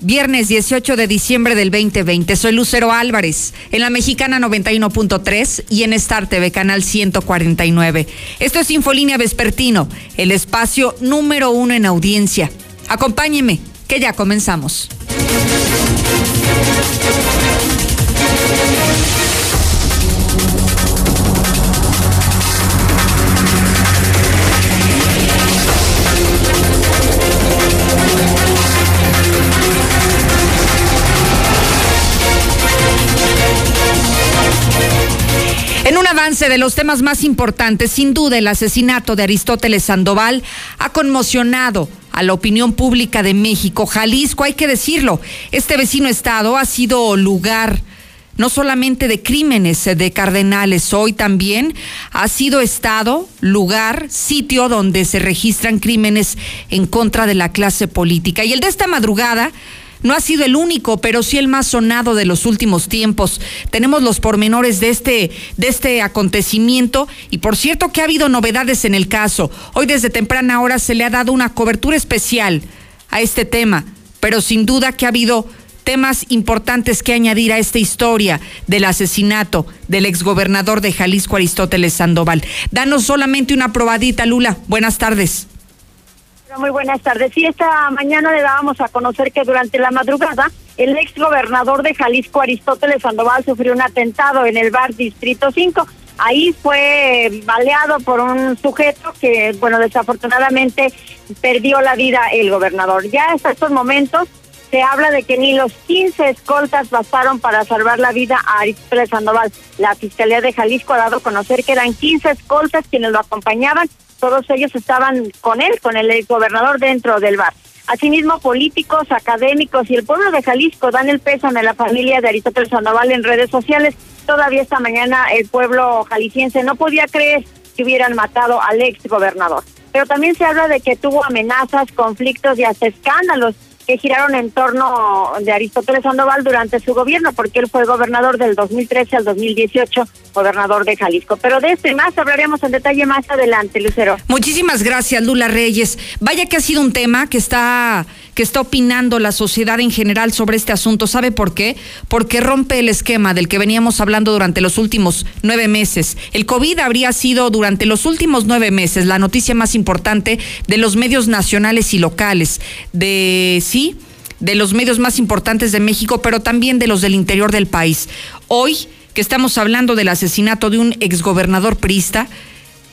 viernes 18 de diciembre del 2020. Soy Lucero Álvarez, en la mexicana 91.3 y en Star TV canal 149. Esto es Infolínea Vespertino, el espacio número uno en audiencia. Acompáñeme, que ya comenzamos. Avance de los temas más importantes, sin duda el asesinato de Aristóteles Sandoval ha conmocionado a la opinión pública de México. Jalisco, hay que decirlo, este vecino estado ha sido lugar no solamente de crímenes de cardenales, hoy también ha sido estado, lugar, sitio donde se registran crímenes en contra de la clase política. Y el de esta madrugada no ha sido el único, pero sí el más sonado de los últimos tiempos. Tenemos los pormenores de este, de este acontecimiento y por cierto que ha habido novedades en el caso. Hoy desde temprana hora se le ha dado una cobertura especial a este tema, pero sin duda que ha habido temas importantes que añadir a esta historia del asesinato del exgobernador de Jalisco Aristóteles Sandoval. Danos solamente una probadita, Lula. Buenas tardes. Muy buenas tardes. Sí, esta mañana le dábamos a conocer que durante la madrugada el ex gobernador de Jalisco, Aristóteles Sandoval, sufrió un atentado en el bar Distrito 5. Ahí fue baleado por un sujeto que, bueno, desafortunadamente perdió la vida el gobernador. Ya hasta estos momentos se habla de que ni los 15 escoltas bastaron para salvar la vida a Aristóteles Sandoval. La Fiscalía de Jalisco ha dado a conocer que eran 15 escoltas quienes lo acompañaban todos ellos estaban con él, con el gobernador dentro del bar. Asimismo, políticos, académicos y el pueblo de Jalisco dan el pésame a la familia de Aristóteles Sandoval en redes sociales. Todavía esta mañana el pueblo jalisciense no podía creer que hubieran matado al ex gobernador. Pero también se habla de que tuvo amenazas, conflictos y hasta escándalos que giraron en torno de Aristóteles Sandoval durante su gobierno, porque él fue gobernador del 2013 al 2018, gobernador de Jalisco. Pero de este más hablaremos en detalle más adelante, Lucero. Muchísimas gracias, Lula Reyes. Vaya que ha sido un tema que está que está opinando la sociedad en general sobre este asunto. ¿Sabe por qué? Porque rompe el esquema del que veníamos hablando durante los últimos nueve meses. El COVID habría sido durante los últimos nueve meses la noticia más importante de los medios nacionales y locales. De de los medios más importantes de México, pero también de los del interior del país. Hoy que estamos hablando del asesinato de un exgobernador prista,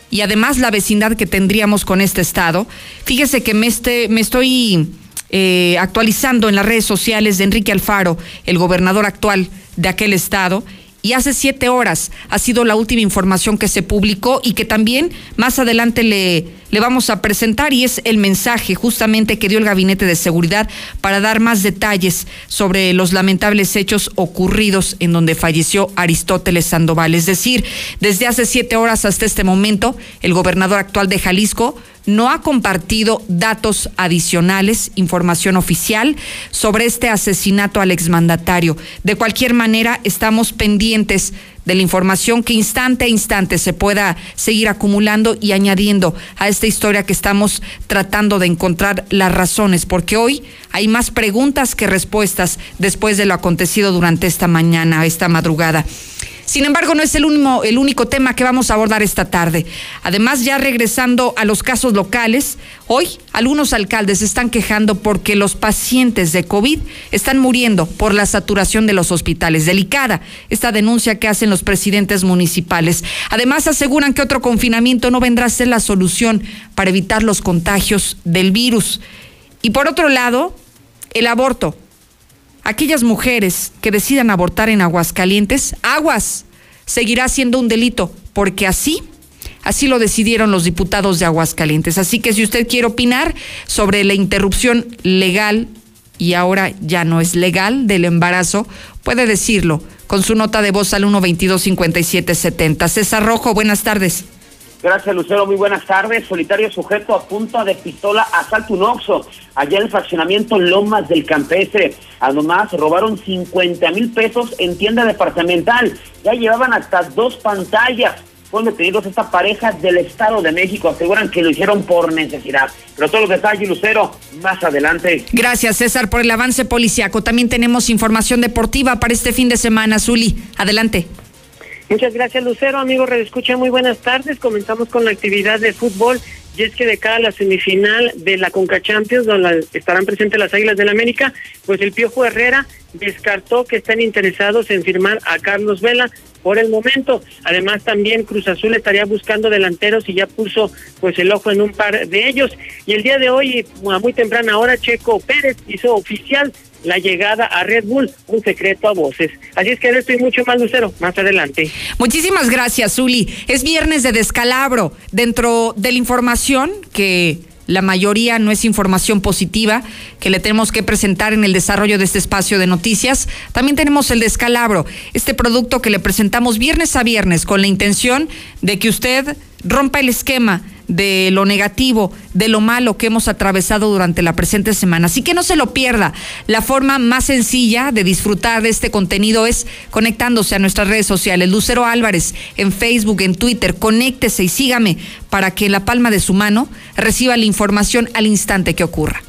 y además la vecindad que tendríamos con este estado. Fíjese que me, este, estoy eh, actualizando en las redes sociales de Enrique Alfaro, el gobernador actual de aquel estado, y hace siete horas ha sido la última información que se publicó y que también más adelante le, le vamos a presentar y es el mensaje justamente que dio el Gabinete de Seguridad para dar más detalles sobre los lamentables hechos ocurridos en donde falleció Aristóteles Sandoval. Es decir, desde hace siete horas hasta este momento, el gobernador actual de Jalisco no ha compartido datos adicionales, información oficial sobre este asesinato al exmandatario. De cualquier manera, estamos pendientes de la información que instante a instante se pueda seguir acumulando y añadiendo a esta historia que estamos tratando de encontrar las razones, porque hoy hay más preguntas que respuestas después de lo acontecido durante esta mañana, esta madrugada. Sin embargo, no es el, único, el único tema que vamos a abordar esta tarde. Además, ya regresando a los casos locales, hoy algunos alcaldes están quejando porque los pacientes de COVID están muriendo por la saturación de los hospitales. Delicada esta denuncia que hacen los presidentes municipales. Además, aseguran que otro confinamiento no vendrá a ser la solución para evitar los contagios del virus. Y por otro lado, el aborto aquellas mujeres que decidan abortar en Aguascalientes, aguas, seguirá siendo un delito, porque así, así lo decidieron los diputados de Aguascalientes. Así que si usted quiere opinar sobre la interrupción legal y ahora ya no es legal del embarazo, puede decirlo con su nota de voz al 122-5770. César Rojo, buenas tardes. Gracias, Lucero. Muy buenas tardes. Solitario sujeto a punta de pistola asalto un oxo allá en el fraccionamiento Lomas del Campestre. Además, robaron 50 mil pesos en tienda departamental. Ya llevaban hasta dos pantallas fueron detenidos esta pareja del Estado de México. Aseguran que lo hicieron por necesidad. Pero todos los detalles, Lucero, más adelante. Gracias, César, por el avance policiaco. También tenemos información deportiva para este fin de semana. Zuli, adelante. Muchas gracias, Lucero. Amigo Redescucha, muy buenas tardes. Comenzamos con la actividad de fútbol. Y es que de cara a la semifinal de la Conca Champions, donde estarán presentes las Águilas del la América, pues el Piojo Herrera descartó que están interesados en firmar a Carlos Vela por el momento. Además, también Cruz Azul estaría buscando delanteros y ya puso pues el ojo en un par de ellos. Y el día de hoy, a muy temprana hora, Checo Pérez hizo oficial la llegada a Red Bull, un secreto a voces. Así es que esto y mucho más, Lucero, más adelante. Muchísimas gracias, Zuli. Es viernes de descalabro. Dentro de la información que la mayoría no es información positiva que le tenemos que presentar en el desarrollo de este espacio de noticias. También tenemos el descalabro, este producto que le presentamos viernes a viernes con la intención de que usted rompa el esquema de lo negativo, de lo malo que hemos atravesado durante la presente semana. Así que no se lo pierda. La forma más sencilla de disfrutar de este contenido es conectándose a nuestras redes sociales. Lucero Álvarez en Facebook, en Twitter. Conéctese y sígame para que en la palma de su mano reciba la información al instante que ocurra.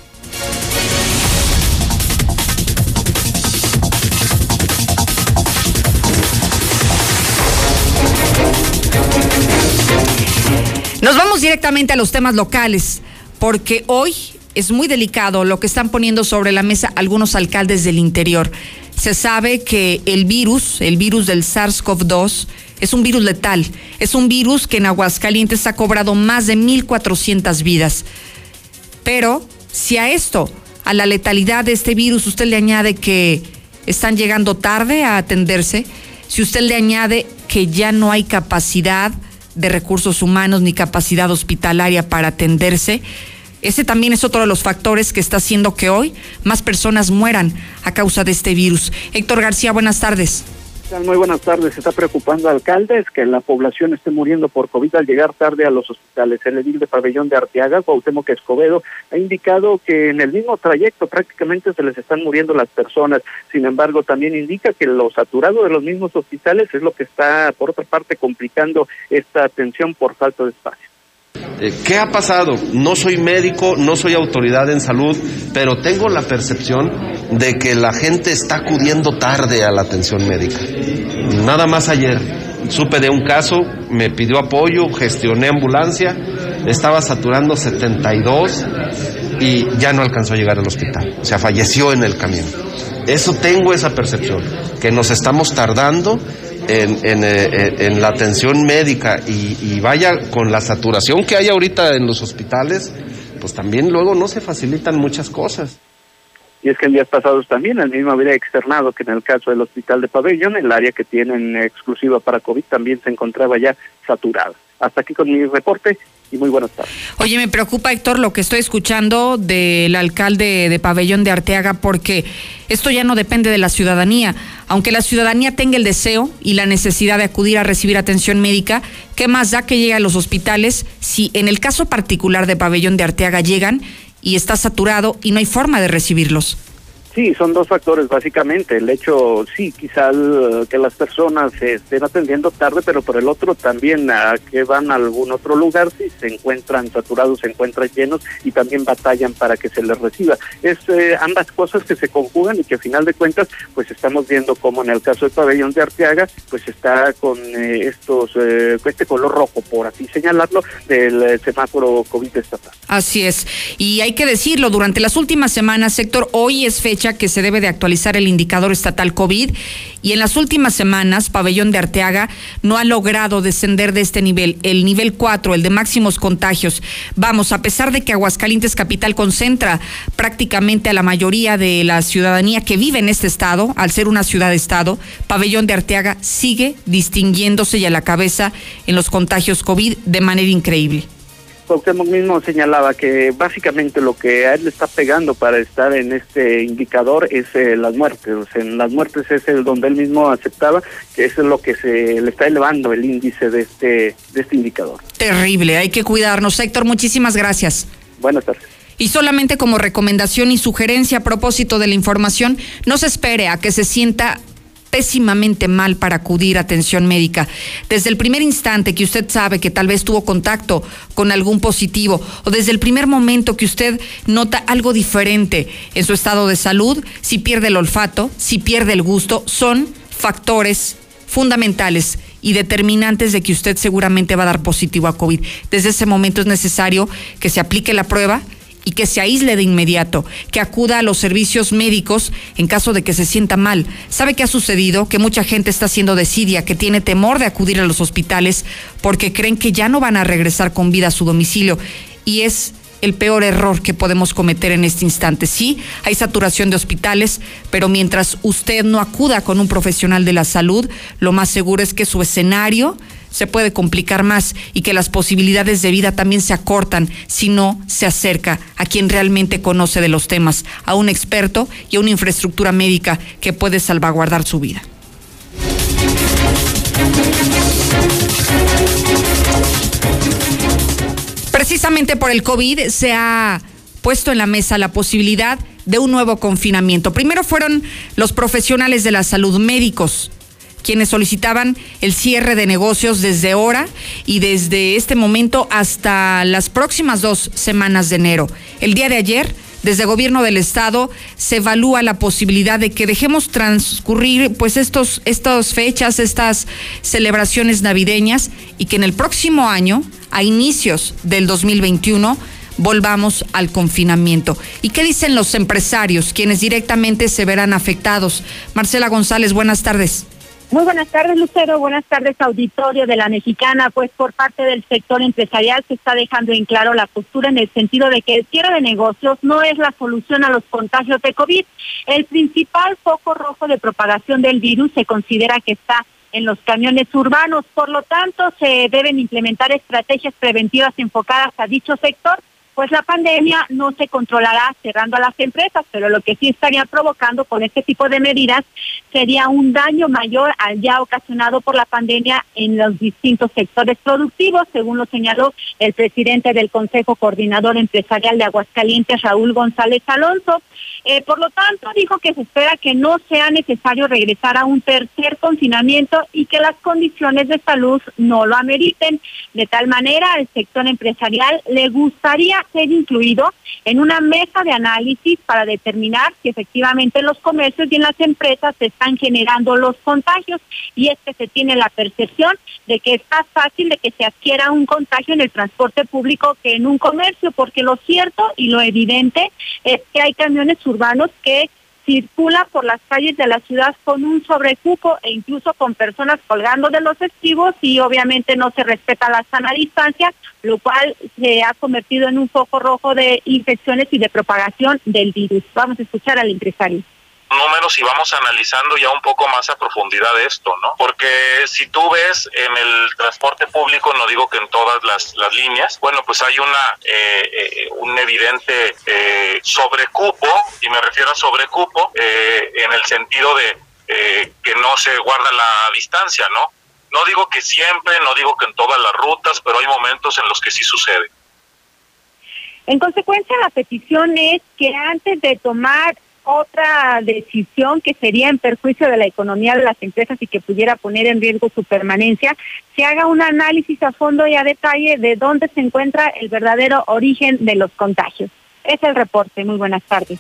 Directamente a los temas locales, porque hoy es muy delicado lo que están poniendo sobre la mesa algunos alcaldes del interior. Se sabe que el virus, el virus del SARS-CoV-2, es un virus letal. Es un virus que en Aguascalientes ha cobrado más de 1.400 vidas. Pero si a esto, a la letalidad de este virus, usted le añade que están llegando tarde a atenderse, si usted le añade que ya no hay capacidad de recursos humanos ni capacidad hospitalaria para atenderse. Ese también es otro de los factores que está haciendo que hoy más personas mueran a causa de este virus. Héctor García, buenas tardes. Muy buenas tardes. Se está preocupando alcaldes que la población esté muriendo por COVID al llegar tarde a los hospitales. El edil de Pabellón de Arteaga, Cuauhtémoc Escobedo, ha indicado que en el mismo trayecto prácticamente se les están muriendo las personas. Sin embargo, también indica que lo saturado de los mismos hospitales es lo que está, por otra parte, complicando esta atención por falta de espacio. Eh, ¿Qué ha pasado? No soy médico, no soy autoridad en salud, pero tengo la percepción de que la gente está acudiendo tarde a la atención médica. Nada más ayer supe de un caso, me pidió apoyo, gestioné ambulancia, estaba saturando 72 y ya no alcanzó a llegar al hospital, o sea, falleció en el camino. Eso tengo esa percepción, que nos estamos tardando en, en, eh, en la atención médica y, y, vaya con la saturación que hay ahorita en los hospitales, pues también luego no se facilitan muchas cosas. Y es que en días pasados también el mismo había externado que en el caso del hospital de Pabellón, el área que tienen exclusiva para COVID también se encontraba ya saturada. Hasta aquí con mi reporte y muy buenas tardes. Oye, me preocupa, Héctor, lo que estoy escuchando del alcalde de Pabellón de Arteaga, porque esto ya no depende de la ciudadanía. Aunque la ciudadanía tenga el deseo y la necesidad de acudir a recibir atención médica, ¿qué más da que llegue a los hospitales si en el caso particular de Pabellón de Arteaga llegan y está saturado y no hay forma de recibirlos? Sí, son dos factores básicamente. El hecho, sí, quizá que las personas se estén atendiendo tarde, pero por el otro también a que van a algún otro lugar, si se encuentran saturados, se encuentran llenos y también batallan para que se les reciba. Es eh, ambas cosas que se conjugan y que a final de cuentas, pues estamos viendo como en el caso del pabellón de Arteaga, pues está con eh, estos, eh, este color rojo, por así señalarlo, del eh, semáforo COVID estatal. Así es. Y hay que decirlo, durante las últimas semanas, sector, hoy es fecha que se debe de actualizar el indicador estatal COVID y en las últimas semanas Pabellón de Arteaga no ha logrado descender de este nivel, el nivel 4, el de máximos contagios. Vamos, a pesar de que Aguascalientes Capital concentra prácticamente a la mayoría de la ciudadanía que vive en este estado, al ser una ciudad-estado, Pabellón de Arteaga sigue distinguiéndose y a la cabeza en los contagios COVID de manera increíble. Cuauhtémoc mismo señalaba que básicamente lo que a él le está pegando para estar en este indicador es eh, las muertes. en las muertes es el donde él mismo aceptaba que eso es lo que se le está elevando el índice de este de este indicador. Terrible, hay que cuidarnos. Héctor, muchísimas gracias. Buenas tardes. Y solamente como recomendación y sugerencia a propósito de la información, no se espere a que se sienta pésimamente mal para acudir a atención médica. Desde el primer instante que usted sabe que tal vez tuvo contacto con algún positivo o desde el primer momento que usted nota algo diferente en su estado de salud, si pierde el olfato, si pierde el gusto, son factores fundamentales y determinantes de que usted seguramente va a dar positivo a COVID. Desde ese momento es necesario que se aplique la prueba y que se aísle de inmediato, que acuda a los servicios médicos en caso de que se sienta mal. ¿Sabe qué ha sucedido? Que mucha gente está haciendo desidia, que tiene temor de acudir a los hospitales porque creen que ya no van a regresar con vida a su domicilio y es el peor error que podemos cometer en este instante. Sí, hay saturación de hospitales, pero mientras usted no acuda con un profesional de la salud, lo más seguro es que su escenario se puede complicar más y que las posibilidades de vida también se acortan si no se acerca a quien realmente conoce de los temas, a un experto y a una infraestructura médica que puede salvaguardar su vida. Precisamente por el COVID se ha puesto en la mesa la posibilidad de un nuevo confinamiento. Primero fueron los profesionales de la salud médicos quienes solicitaban el cierre de negocios desde ahora y desde este momento hasta las próximas dos semanas de enero. El día de ayer, desde el gobierno del estado se evalúa la posibilidad de que dejemos transcurrir pues estos estas fechas, estas celebraciones navideñas y que en el próximo año, a inicios del 2021, volvamos al confinamiento. ¿Y qué dicen los empresarios, quienes directamente se verán afectados? Marcela González, buenas tardes. Muy buenas tardes, Lucero. Buenas tardes, auditorio de la Mexicana. Pues por parte del sector empresarial se está dejando en claro la postura en el sentido de que el cierre de negocios no es la solución a los contagios de COVID. El principal foco rojo de propagación del virus se considera que está en los camiones urbanos. Por lo tanto, se deben implementar estrategias preventivas enfocadas a dicho sector pues la pandemia no se controlará cerrando a las empresas, pero lo que sí estaría provocando con este tipo de medidas sería un daño mayor al ya ocasionado por la pandemia en los distintos sectores productivos, según lo señaló el presidente del Consejo Coordinador Empresarial de Aguascalientes, Raúl González Alonso. Eh, por lo tanto, dijo que se espera que no sea necesario regresar a un tercer confinamiento y que las condiciones de salud no lo ameriten. De tal manera, al sector empresarial le gustaría ser incluido en una mesa de análisis para determinar si efectivamente en los comercios y en las empresas se están generando los contagios. Y es que se tiene la percepción de que es más fácil de que se adquiera un contagio en el transporte público que en un comercio, porque lo cierto y lo evidente es que hay camiones urbanos que circula por las calles de la ciudad con un sobrecupo e incluso con personas colgando de los estribos y obviamente no se respeta la sana distancia, lo cual se ha convertido en un foco rojo de infecciones y de propagación del virus. Vamos a escuchar al empresario números y vamos analizando ya un poco más a profundidad esto, ¿no? Porque si tú ves en el transporte público, no digo que en todas las, líneas, bueno, pues hay una eh, eh, un evidente eh, sobrecupo, y me refiero a sobrecupo eh, en el sentido de que no se guarda la distancia, ¿no? No digo que siempre, no digo que en todas las rutas, pero hay momentos en los que sí sucede. En consecuencia, la petición es que antes de tomar otra decisión que sería en perjuicio de la economía de las empresas y que pudiera poner en riesgo su permanencia, se haga un análisis a fondo y a detalle de dónde se encuentra el verdadero origen de los contagios. Es el reporte. Muy buenas tardes.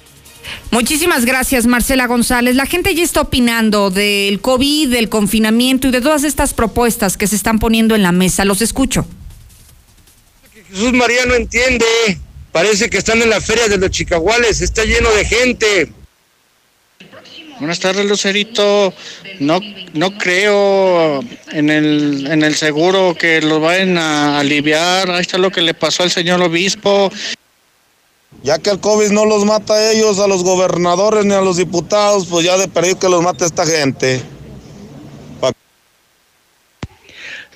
Muchísimas gracias, Marcela González. La gente ya está opinando del COVID, del confinamiento y de todas estas propuestas que se están poniendo en la mesa. Los escucho. Jesús María no entiende. Parece que están en la feria de los chicaguales, está lleno de gente. Buenas tardes, Lucerito. No, no creo en el, en el seguro que los vayan a aliviar. Ahí está lo que le pasó al señor obispo. Ya que el COVID no los mata a ellos, a los gobernadores ni a los diputados, pues ya de perdido que los mate esta gente.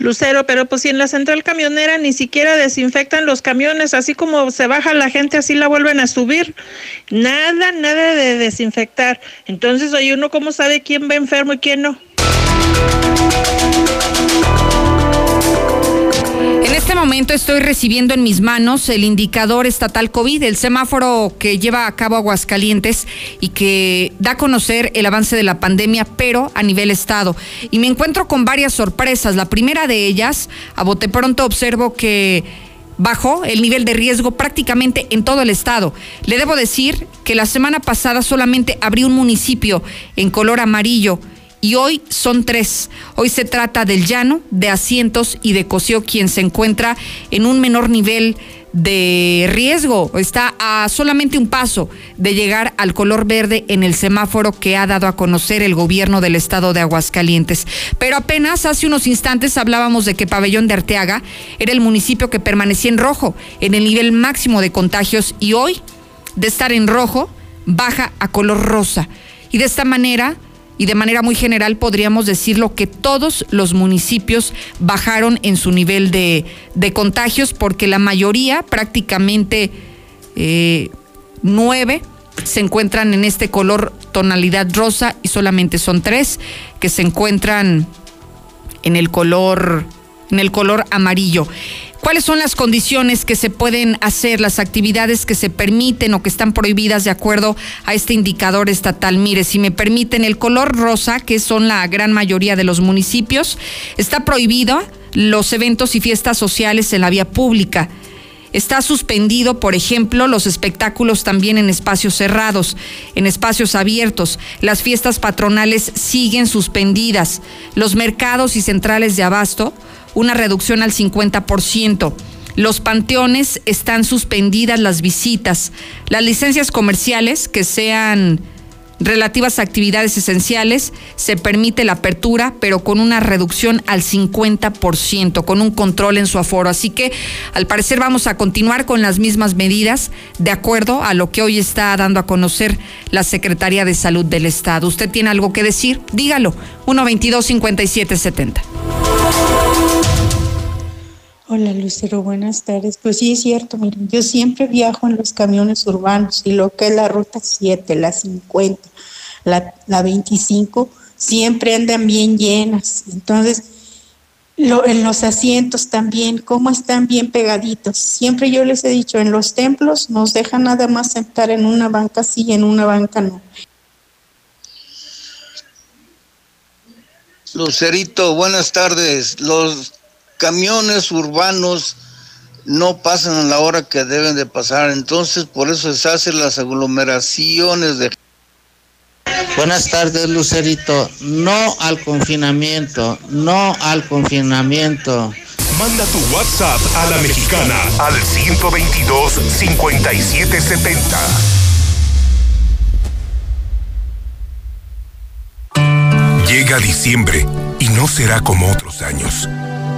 Lucero, pero pues si en la central camionera ni siquiera desinfectan los camiones, así como se baja la gente, así la vuelven a subir. Nada, nada de desinfectar. Entonces, oye, uno cómo sabe quién va enfermo y quién no. Este momento estoy recibiendo en mis manos el indicador estatal COVID, el semáforo que lleva a cabo Aguascalientes y que da a conocer el avance de la pandemia, pero a nivel estado. Y me encuentro con varias sorpresas. La primera de ellas, a bote pronto observo que bajó el nivel de riesgo prácticamente en todo el estado. Le debo decir que la semana pasada solamente abrió un municipio en color amarillo y hoy son tres. Hoy se trata del llano, de asientos y de Cosío, quien se encuentra en un menor nivel de riesgo. Está a solamente un paso de llegar al color verde en el semáforo que ha dado a conocer el gobierno del estado de Aguascalientes. Pero apenas hace unos instantes hablábamos de que Pabellón de Arteaga era el municipio que permanecía en rojo, en el nivel máximo de contagios, y hoy, de estar en rojo, baja a color rosa. Y de esta manera y de manera muy general podríamos decirlo que todos los municipios bajaron en su nivel de, contagios porque la mayoría, prácticamente eh, nueve, se encuentran en este color tonalidad rosa y solamente son tres que se encuentran en el color en el color amarillo. ¿Cuáles son las condiciones que se pueden hacer, las actividades que se permiten o que están prohibidas de acuerdo a este indicador estatal? Mire, si me permiten, el color rosa, que son la gran mayoría de los municipios, está prohibido los eventos y fiestas sociales en la vía pública. Está suspendido, por ejemplo, los espectáculos también en espacios cerrados, en espacios abiertos. Las fiestas patronales siguen suspendidas. Los mercados y centrales de abasto una reducción al 50%. Los panteones están suspendidas las visitas. Las licencias comerciales que sean relativas a actividades esenciales, se permite la apertura, pero con una reducción al 50%, con un control en su aforo. Así que, al parecer, vamos a continuar con las mismas medidas, de acuerdo a lo que hoy está dando a conocer la Secretaría de Salud del Estado. ¿Usted tiene algo que decir? Dígalo. 122-5770. Hola Lucero, buenas tardes. Pues sí es cierto, miren, yo siempre viajo en los camiones urbanos y lo que es la ruta 7, la 50, la, la 25, siempre andan bien llenas. Entonces, lo, en los asientos también, cómo están bien pegaditos. Siempre yo les he dicho, en los templos nos dejan nada más sentar en una banca sí y en una banca no. Lucerito, buenas tardes. Los camiones urbanos no pasan a la hora que deben de pasar, entonces por eso se hacen las aglomeraciones de... Buenas tardes, Lucerito. No al confinamiento, no al confinamiento. Manda tu WhatsApp a la mexicana al 122 5770. Llega diciembre y no será como otros años.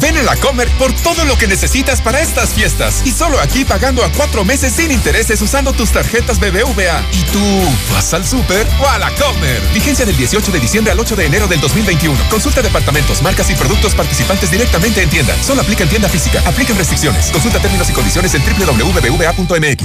Ven a la Comer por todo lo que necesitas para estas fiestas. Y solo aquí pagando a cuatro meses sin intereses usando tus tarjetas BBVA. ¿Y tú vas al súper o a la Comer? Vigencia del 18 de diciembre al 8 de enero del 2021. Consulta departamentos, marcas y productos participantes directamente en tienda. Solo aplica en tienda física. Apliquen restricciones. Consulta términos y condiciones en www.bbva.mx.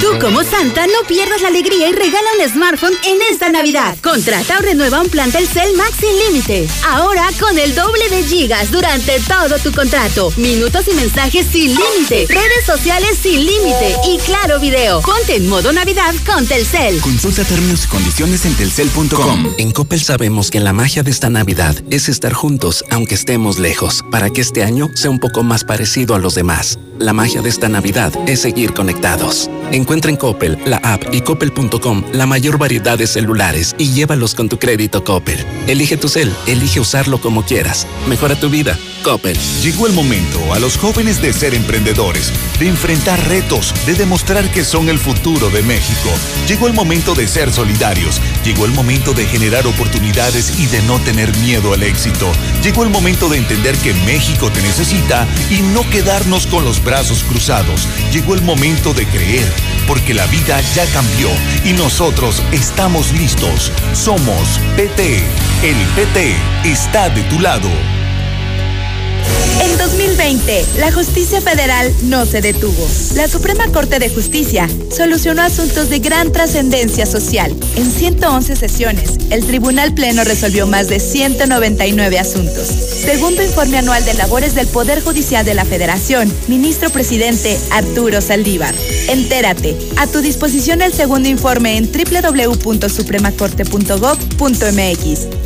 Tú como Santa no pierdas la alegría y regala un smartphone en esta Navidad. Contrata o renueva un plan Telcel Max sin límite. Ahora con el doble de gigas durante todo todo tu contrato. Minutos y mensajes sin límite. Redes sociales sin límite. Y claro video. Ponte en modo Navidad con Telcel. Consulta términos y condiciones en telcel.com. En Coppel sabemos que la magia de esta Navidad es estar juntos aunque estemos lejos, para que este año sea un poco más parecido a los demás. La magia de esta Navidad es seguir conectados. Encuentra en Coppel, la app y coppel.com la mayor variedad de celulares y llévalos con tu crédito Coppel. Elige tu cel, elige usarlo como quieras. Mejora tu vida. Coppel. Llegó el momento a los jóvenes de ser emprendedores, de enfrentar retos, de demostrar que son el futuro de México. Llegó el momento de ser solidarios. Llegó el momento de generar oportunidades y de no tener miedo al éxito. Llegó el momento de entender que México te necesita y no quedarnos con los brazos cruzados. Llegó el momento de creer, porque la vida ya cambió y nosotros estamos listos. Somos PT. El PT está de tu lado. En 2020, la justicia federal no se detuvo. La Suprema Corte de Justicia solucionó asuntos de gran trascendencia social. En 111 sesiones, el Tribunal Pleno resolvió más de 199 asuntos. Segundo informe anual de labores del Poder Judicial de la Federación, ministro presidente Arturo Saldívar. Entérate. A tu disposición el segundo informe en www.supremacorte.gov.mx.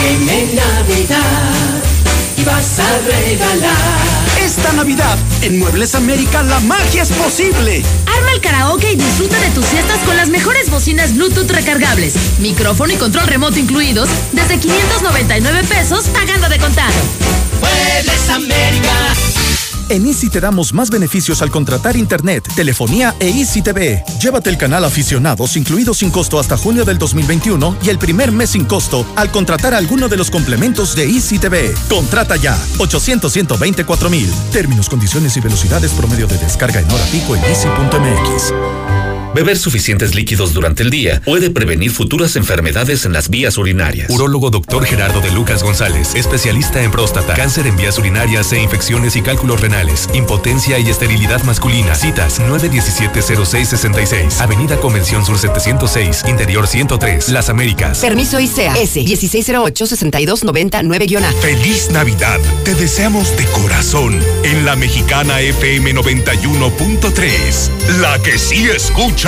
Viene Navidad y vas a regalar. Esta Navidad, en Muebles América, la magia es posible. Arma el karaoke y disfruta de tus fiestas con las mejores bocinas Bluetooth recargables, micrófono y control remoto incluidos, desde 599 pesos pagando de contado. Muebles América. En Easy te damos más beneficios al contratar internet, telefonía e Easy TV. Llévate el canal Aficionados incluido sin costo hasta junio del 2021 y el primer mes sin costo al contratar alguno de los complementos de Easy TV. Contrata ya 800 124 mil. Términos, condiciones y velocidades promedio de descarga en hora pico en easy.mx. Beber suficientes líquidos durante el día puede prevenir futuras enfermedades en las vías urinarias. Urólogo Dr. Gerardo de Lucas González, especialista en próstata, cáncer en vías urinarias e infecciones y cálculos renales, impotencia y esterilidad masculina. Citas 917-0666, Avenida Convención Sur 706, Interior 103, Las Américas. Permiso ICEA S 1608-6299-A. Feliz Navidad. Te deseamos de corazón en la mexicana FM 91.3. La que sí escucha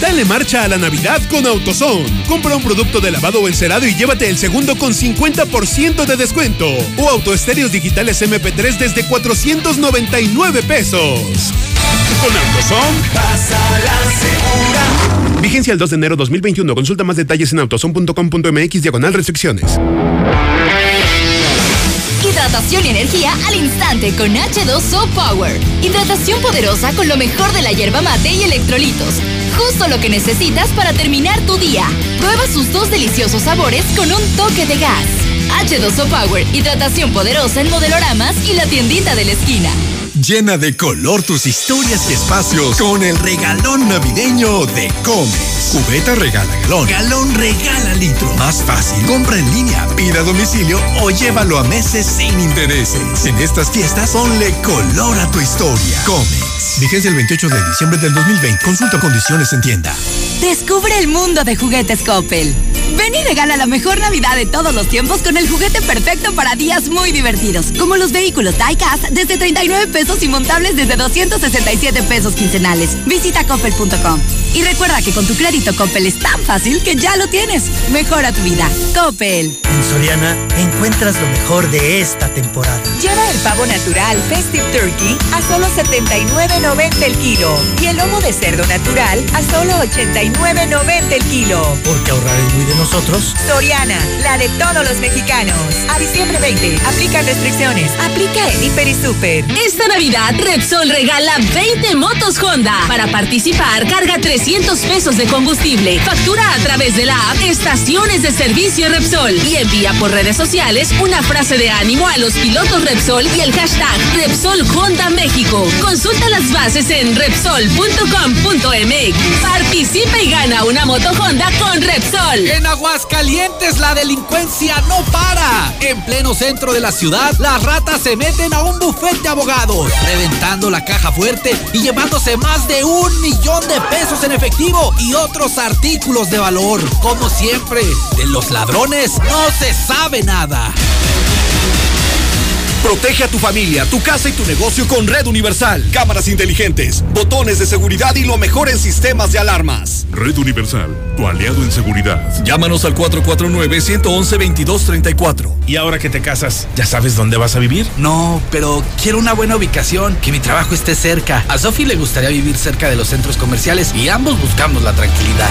Dale marcha a la Navidad con AutoZone. Compra un producto de lavado o encerado y llévate el segundo con 50% de descuento. O autoestéreos digitales MP3 desde 499 pesos. Con AutoZone. Pasa la segura. Vigencia el 2 de enero 2021. Consulta más detalles en autozone.com.mx diagonal restricciones. Hidratación y energía al instante con H2O Power. Hidratación poderosa con lo mejor de la hierba mate y electrolitos. Justo lo que necesitas para terminar tu día. Prueba sus dos deliciosos sabores con un toque de gas. H2O Power, hidratación poderosa en modeloramas y la tiendita de la esquina. Llena de color tus historias y espacios con el regalón navideño de Comex. Cubeta regala galón. Galón regala litro. Más fácil. Compra en línea, pida a domicilio o llévalo a meses sin intereses. En estas fiestas, ponle color a tu historia. Comex. Vigencia el 28 de diciembre del 2020. Consulta condiciones en tienda. Descubre el mundo de juguetes Coppel. Ven y regala la mejor Navidad de todos los tiempos con el juguete perfecto para días muy divertidos, como los vehículos Diecast desde 39 pesos y montables desde 267 pesos quincenales. Visita coppel.com. Y recuerda que con tu crédito Coppel es tan fácil que ya lo tienes. Mejora tu vida. Coppel. En Soriana encuentras lo mejor de esta temporada. Lleva el pavo natural Festive Turkey a solo 79.90 el kilo y el lomo de cerdo natural a solo 89.90 el kilo. Porque ahorrar es muy de nosotros. Soriana, la de todos los mexicanos. A diciembre 20, aplica restricciones. Aplica en Hiper y Super. Esta Navidad, Repsol regala 20 motos Honda. Para participar, carga 300 pesos de combustible. Factura a través de la app Estaciones de Servicio Repsol y envía por redes sociales una frase de ánimo a los pilotos Repsol y el hashtag Repsol Honda México. Consulta las bases en Repsol.com.mx. Participa y gana una moto Honda con Repsol. En Aguascalientes la delincuencia no para. En pleno centro de la ciudad, las ratas se meten a un bufete de abogados, reventando la caja fuerte y llevándose más de un millón de pesos en efectivo y otros artículos de valor. Como siempre, de los ladrones no se sabe nada. Protege a tu familia, tu casa y tu negocio con Red Universal. Cámaras inteligentes, botones de seguridad y lo mejor en sistemas de alarmas. Red Universal, tu aliado en seguridad. Llámanos al 449-111-2234. ¿Y ahora que te casas, ya sabes dónde vas a vivir? No, pero quiero una buena ubicación, que mi trabajo esté cerca. A Sofi le gustaría vivir cerca de los centros comerciales y ambos buscamos la tranquilidad.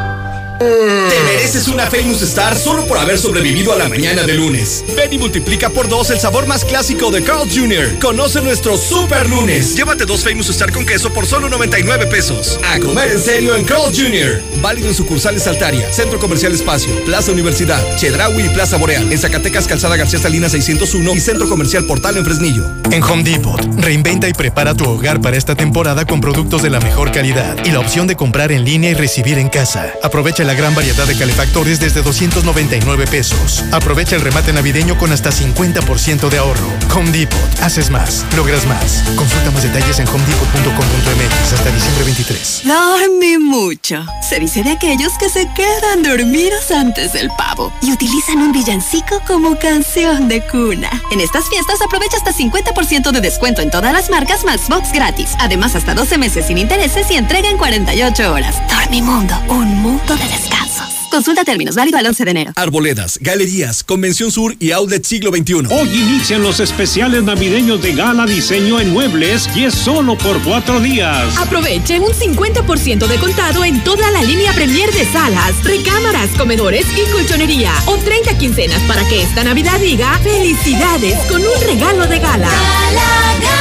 Te mereces una Famous Star solo por haber sobrevivido a la mañana de lunes. Ven y multiplica por dos el sabor más clásico de Carl Jr. Conoce nuestro Super Lunes. Llévate dos Famous Star con queso por solo 99 pesos. A comer en serio en Carl Jr. Válido en sucursales Altaria, Centro Comercial Espacio, Plaza Universidad, Chedraui y Plaza Boreal. En Zacatecas, Calzada García Salinas 601 y Centro Comercial Portal en Fresnillo. En Home Depot, reinventa y prepara tu hogar para esta temporada con productos de la mejor calidad y la opción de comprar en línea y recibir en casa. Aprovecha la gran variedad de calefactores desde 299 pesos. Aprovecha el remate navideño con hasta 50% de ahorro. Home Depot. Haces más. Logras más. Consulta más detalles en homedepot.com.mx hasta diciembre 23. Dormí mucho. Se dice de aquellos que se quedan dormidos antes del pavo y utilizan un villancico como canción de cuna. En estas fiestas aprovecha hasta 50% de descuento en todas las marcas más box gratis. Además, hasta 12 meses sin intereses y entrega en 48 horas. Dormimundo, un mundo de descansos. Consulta términos, válido al 11 de enero. Arboledas, galerías, Convención Sur y Outlet Siglo XXI. Hoy inician los especiales navideños de Gala Diseño en Muebles y es solo por cuatro días. Aproveche un 50% de contado en toda la línea Premier de salas, recámaras, comedores y colchonería. O 30 quincenas para que esta Navidad diga felicidades con un regalo de gala. Gala, gala,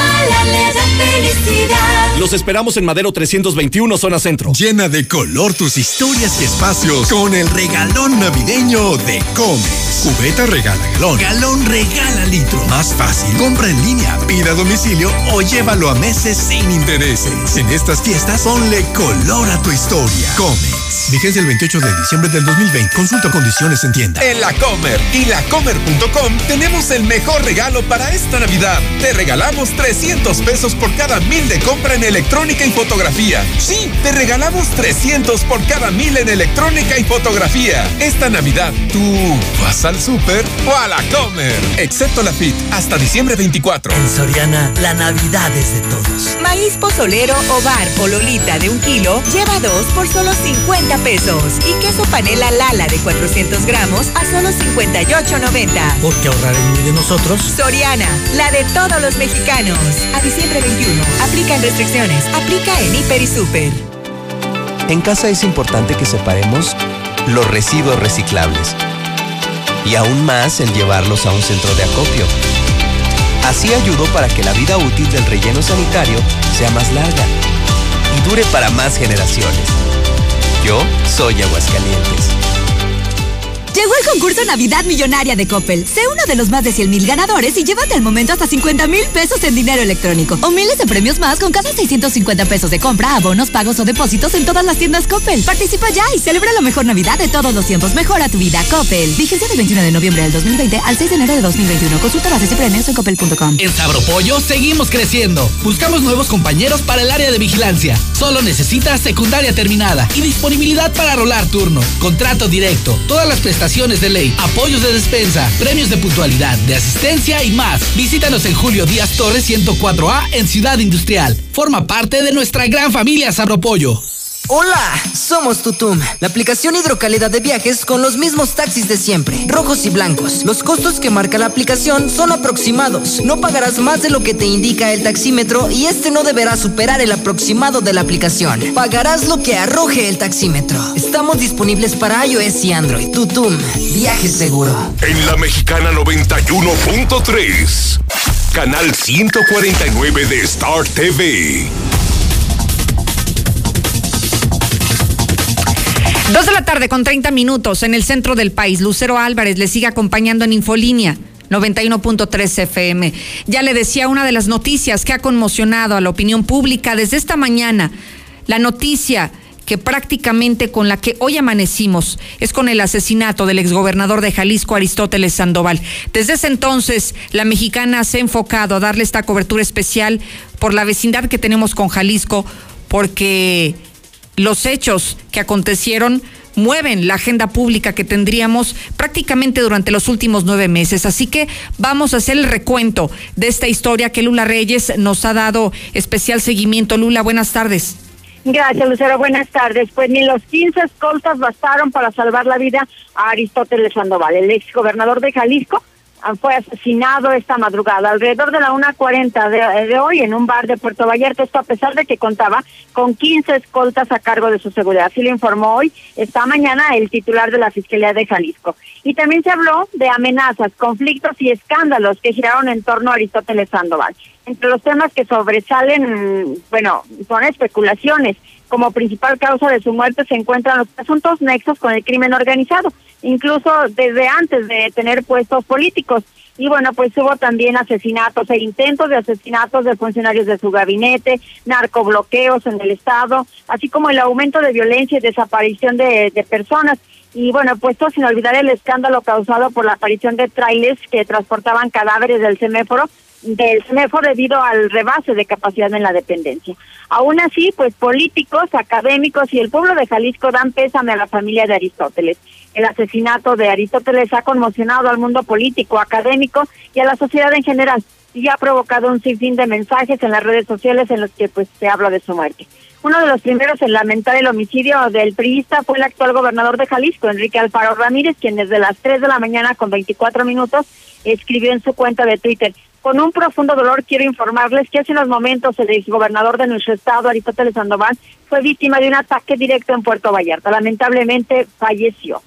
felicidad. Los esperamos en Madero 321, zona centro. Llena de color tus historias y espacios con el regalón navideño de Comex. Cubeta regala galón. Galón regala litro. Más fácil. Compra en línea, pida a domicilio o llévalo a meses sin intereses. En estas fiestas, ponle color a tu historia. Comex. Vigencia el 28 de diciembre del 2020. Consulta condiciones en tienda. En la Comer y lacomer.com tenemos el mejor regalo para esta Navidad. Te regalamos 300 pesos por cada mil de compra en electrónica y fotografía. Sí, te regalamos 300 por cada mil en electrónica y fotografía. Esta Navidad, ¿tú vas al súper o a la Comer? Excepto la FIT, hasta diciembre 24. En Soriana, la Navidad es de todos. Maíz pozolero o bar o lolita de un kilo lleva dos por solo 50 pesos. Y queso panela Lala de 400 gramos a solo 58.90. Porque ahorrar es muy de nosotros. Soriana, la de todos los mexicanos. A diciembre 21. Aplican restricciones. Aplica en Hiper y Super. En casa es importante que separemos los residuos reciclables y aún más el llevarlos a un centro de acopio. Así ayudo para que la vida útil del relleno sanitario sea más larga y dure para más generaciones. Yo soy Aguascalientes. Llegó el concurso Navidad Millonaria de Coppel. Sé uno de los más de 100 mil ganadores y llévate al momento hasta 50 mil pesos en dinero electrónico o miles de premios más con cada 650 pesos de compra, abonos, pagos o depósitos en todas las tiendas Coppel. Participa ya y celebra la mejor Navidad de todos los tiempos. Mejora tu vida, Coppel. Vigencia del 21 de noviembre del 2020 al 6 de enero de 2021. Consulta bases y premios en coppel.com. En Sabropollo seguimos creciendo. Buscamos nuevos compañeros para el área de vigilancia. Solo necesitas secundaria terminada y disponibilidad para rolar turno. Contrato directo. Todas las prestaciones de ley, apoyos de despensa, premios de puntualidad, de asistencia y más. Visítanos en Julio Díaz Torres 104A en Ciudad Industrial. Forma parte de nuestra gran familia Sabropollo. Hola, somos Tutum, la aplicación hidrocalidad de viajes con los mismos taxis de siempre, rojos y blancos. Los costos que marca la aplicación son aproximados. No pagarás más de lo que te indica el taxímetro y este no deberá superar el aproximado de la aplicación. Pagarás lo que arroje el taxímetro. Estamos disponibles para iOS y Android. Tutum, viaje seguro. En la mexicana 91.3, canal 149 de Star TV. Dos de la tarde con 30 minutos en el centro del país. Lucero Álvarez le sigue acompañando en Infolínea. 91.3 FM. Ya le decía una de las noticias que ha conmocionado a la opinión pública desde esta mañana. La noticia que prácticamente con la que hoy amanecimos es con el asesinato del exgobernador de Jalisco, Aristóteles Sandoval. Desde ese entonces, la mexicana se ha enfocado a darle esta cobertura especial por la vecindad que tenemos con Jalisco, porque los hechos que acontecieron mueven la agenda pública que tendríamos prácticamente durante los últimos nueve meses. Así que vamos a hacer el recuento de esta historia que Lula Reyes nos ha dado especial seguimiento. Lula, buenas tardes. Gracias, Lucero. Buenas tardes. Pues ni los 15 escoltas bastaron para salvar la vida a Aristóteles Sandoval, el ex gobernador de Jalisco, fue asesinado esta madrugada, alrededor de la 1.40 de, de hoy, en un bar de Puerto Vallarta. Esto a pesar de que contaba con 15 escoltas a cargo de su seguridad. Así lo informó hoy, esta mañana, el titular de la Fiscalía de Jalisco. Y también se habló de amenazas, conflictos y escándalos que giraron en torno a Aristóteles Sandoval. Entre los temas que sobresalen, bueno, son especulaciones. Como principal causa de su muerte se encuentran los asuntos nexos con el crimen organizado, incluso desde antes de tener puestos políticos. Y bueno, pues hubo también asesinatos e intentos de asesinatos de funcionarios de su gabinete, narcobloqueos en el Estado, así como el aumento de violencia y desaparición de, personas. Y bueno, puesto sin olvidar el escándalo causado por la aparición de trailers que transportaban cadáveres del semáforo del semáforo debido al rebase de capacidad en la dependencia. Aún así, pues políticos, académicos y el pueblo de Jalisco dan pésame a la familia de Aristóteles. El asesinato de Aristóteles ha conmocionado al mundo político, académico y a la sociedad en general y ha provocado un sinfín de mensajes en las redes sociales en los que pues se habla de su muerte. Uno de los primeros en lamentar el homicidio del priista fue el actual gobernador de Jalisco, Enrique Alfaro Ramírez, quien desde las 3 de la mañana con 24 minutos escribió en su cuenta de Twitter, con un profundo dolor quiero informarles que hace unos momentos el exgobernador de nuestro estado, Aristóteles Sandoval, fue víctima de un ataque directo en Puerto Vallarta. Lamentablemente falleció.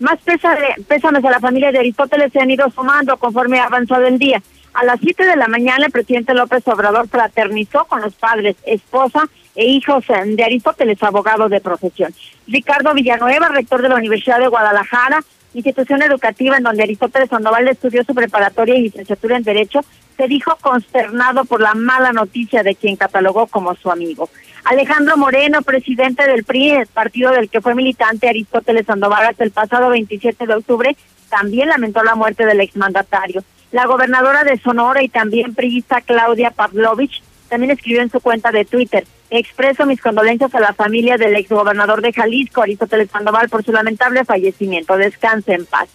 Más pésames a la familia de Aristóteles se han ido sumando conforme ha avanzado el día. A las 7 de la mañana el presidente López Obrador fraternizó con los padres, esposa e hijos de Aristóteles, abogado de profesión. Ricardo Villanueva, rector de la Universidad de Guadalajara, institución educativa en donde Aristóteles Sandoval estudió su preparatoria y licenciatura en Derecho, se dijo consternado por la mala noticia de quien catalogó como su amigo. Alejandro Moreno, presidente del PRI, el partido del que fue militante Aristóteles Sandoval hasta el pasado 27 de octubre, también lamentó la muerte del exmandatario. La gobernadora de Sonora y también priista Claudia Pavlovich también escribió en su cuenta de Twitter, expreso mis condolencias a la familia del exgobernador de Jalisco, Aristóteles Sandoval, por su lamentable fallecimiento. Descanse en paz.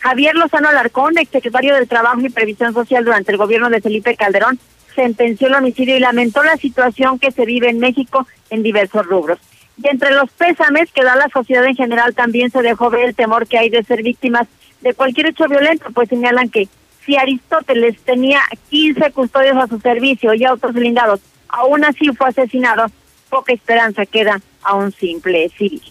Javier Lozano Alarcón, exsecretario del Trabajo y Previsión Social durante el gobierno de Felipe Calderón, sentenció el homicidio y lamentó la situación que se vive en México en diversos rubros. Y entre los pésames que da la sociedad en general también se dejó ver el temor que hay de ser víctimas de cualquier hecho violento, pues señalan que si Aristóteles tenía 15 custodios a su servicio y autos blindados, aún así fue asesinado, poca esperanza queda a un simple civil.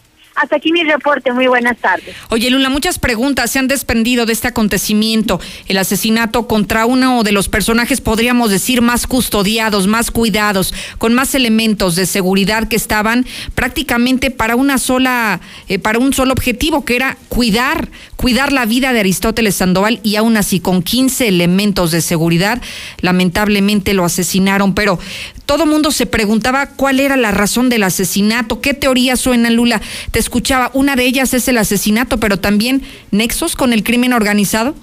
Hasta aquí mi reporte. Muy buenas tardes. Oye, Lula, muchas preguntas se han desprendido de este acontecimiento. El asesinato contra uno de los personajes, podríamos decir, más custodiados, más cuidados, con más elementos de seguridad que estaban prácticamente para una sola, eh, para un solo objetivo, que era cuidar, cuidar la vida de Aristóteles Sandoval y aún así con 15 elementos de seguridad, lamentablemente lo asesinaron. Pero todo mundo se preguntaba cuál era la razón del asesinato, qué teorías suenan, Lula. Te escuchaba, una de ellas es el asesinato, pero también nexos con el crimen organizado.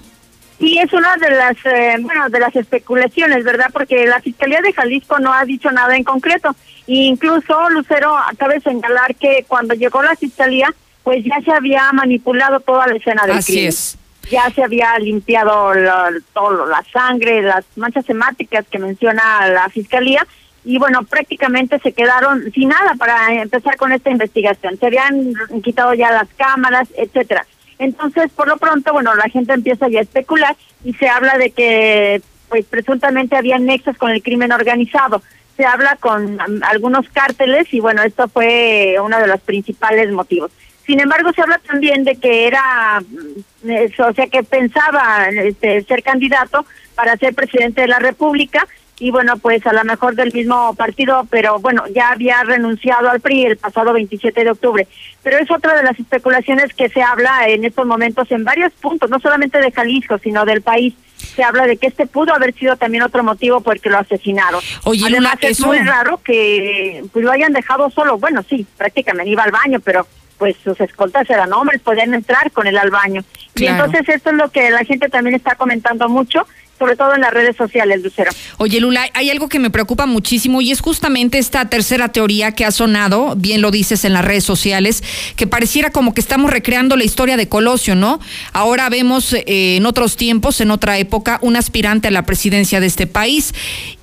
Sí, es una de las, eh, bueno, de las especulaciones, ¿verdad? Porque la Fiscalía de Jalisco no ha dicho nada en concreto. E incluso, Lucero, acaba de señalar que cuando llegó la Fiscalía, pues ya se había manipulado toda la escena del Así es. Ya se había limpiado la, todo, la sangre, las manchas temáticas que menciona la Fiscalía, y bueno, prácticamente se quedaron sin nada para empezar con esta investigación. Se habían quitado ya las cámaras, etcétera. Entonces, por lo pronto, bueno, la gente empieza ya a especular y se habla de que, pues, presuntamente había nexos con el crimen organizado. Se habla con algunos cárteles y, bueno, esto fue uno de los principales motivos. Sin embargo, se habla también de que era, mm, o sea, que pensaba este, ser candidato para ser presidente de la República y bueno, pues a lo mejor del mismo partido, pero bueno, ya había renunciado al PRI el pasado 27 de octubre. Pero es otra de las especulaciones que se habla en estos momentos en varios puntos, no solamente de Jalisco, sino del país. Se habla de que este pudo haber sido también otro motivo por el que lo asesinaron. Oye, Además, es muy raro que pues, lo hayan dejado solo. Bueno, sí, prácticamente iba al baño, pero pues sus escoltas eran hombres, podían entrar con él al baño. Y entonces esto es lo que la gente también está comentando mucho sobre todo en las redes sociales, Lucero. Oye, Lula, hay algo que me preocupa muchísimo y es justamente esta tercera teoría que ha sonado, bien lo dices en las redes sociales, que pareciera como que estamos recreando la historia de Colosio, ¿no? Ahora vemos eh, en otros tiempos, en otra época, un aspirante a la presidencia de este país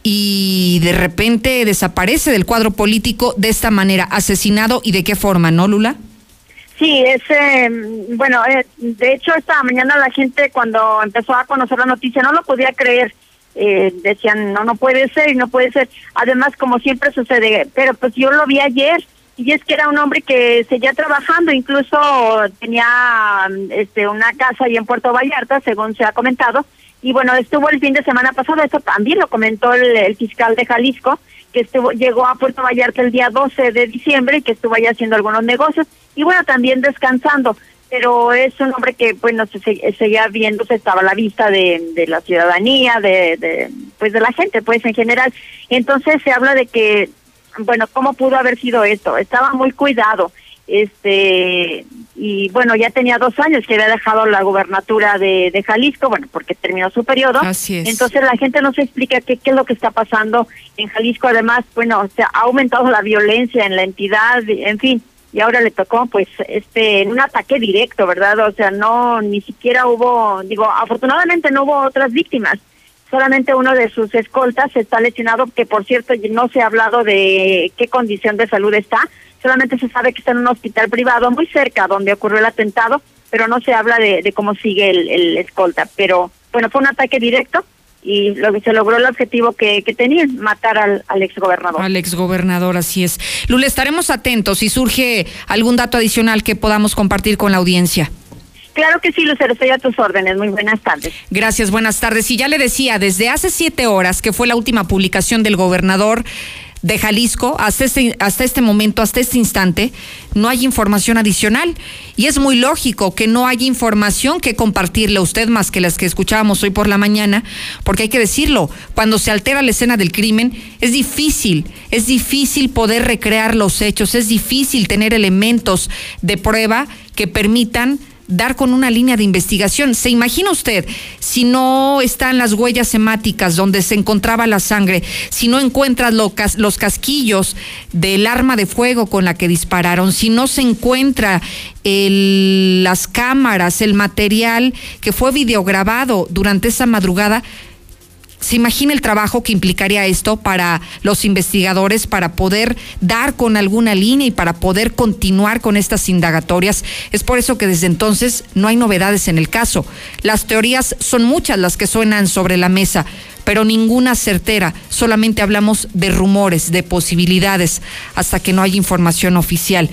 y de repente desaparece del cuadro político de esta manera, asesinado y de qué forma, ¿no, Lula? Sí, es, eh, bueno, eh, de hecho esta mañana la gente cuando empezó a conocer la noticia no lo podía creer. Eh, decían, no, no puede ser y no puede ser. Además, como siempre sucede, pero pues yo lo vi ayer y es que era un hombre que seguía trabajando, incluso tenía este una casa ahí en Puerto Vallarta, según se ha comentado, y bueno, estuvo el fin de semana pasado, eso también lo comentó el fiscal de Jalisco, que estuvo, llegó a Puerto Vallarta el día 12 de diciembre y que estuvo ahí haciendo algunos negocios y bueno, también descansando. Pero es un hombre que, bueno, se, seguía viendo, se estaba a la vista de, de la ciudadanía, de, de, pues de la gente, pues en general. Entonces se habla de que, bueno, ¿cómo pudo haber sido esto? Estaba muy cuidado este y bueno ya tenía dos años que había dejado la gubernatura de, de Jalisco bueno porque terminó su periodo. Así es. entonces la gente no se explica qué, qué es lo que está pasando en Jalisco. Además bueno se ha aumentado la violencia en la entidad en fin y ahora le tocó pues este en un ataque directo verdad o sea no ni siquiera hubo digo afortunadamente no hubo otras víctimas. Solamente uno de sus escoltas está lesionado que por cierto no se ha hablado de qué condición de salud está solamente se sabe que está en un hospital privado muy cerca donde ocurrió el atentado, pero no se habla de, cómo sigue el, escolta. Pero bueno, fue un ataque directo y lo que se logró el objetivo que, que tenía, matar al, al exgobernador. Al exgobernador, así es. Lula, estaremos atentos si surge algún dato adicional que podamos compartir con la audiencia. Claro que sí, Lucero, estoy a tus órdenes. Muy buenas tardes. Gracias, buenas tardes. Y ya le decía, desde hace siete horas, que fue la última publicación del gobernador, de Jalisco, hasta este, hasta este momento, hasta este instante, no hay información adicional. Y es muy lógico que no haya información que compartirle a usted más que las que escuchábamos hoy por la mañana, porque hay que decirlo, cuando se altera la escena del crimen, es difícil, es difícil poder recrear los hechos, es difícil tener elementos de prueba que permitan dar con una línea de investigación. ¿Se imagina usted si no están las huellas hemáticas donde se encontraba la sangre, si no encuentran los casquillos del arma de fuego con la que dispararon, si no se encuentra las cámaras, el material que fue videograbado durante esa madrugada? ¿Se imagina el trabajo que implicaría esto para los investigadores para poder dar con alguna línea y para poder continuar con estas indagatorias? Es por eso que desde entonces no hay novedades en el caso. Las teorías son muchas las que suenan sobre la mesa, pero ninguna certera. Solamente hablamos de rumores, de posibilidades, hasta que no hay información oficial.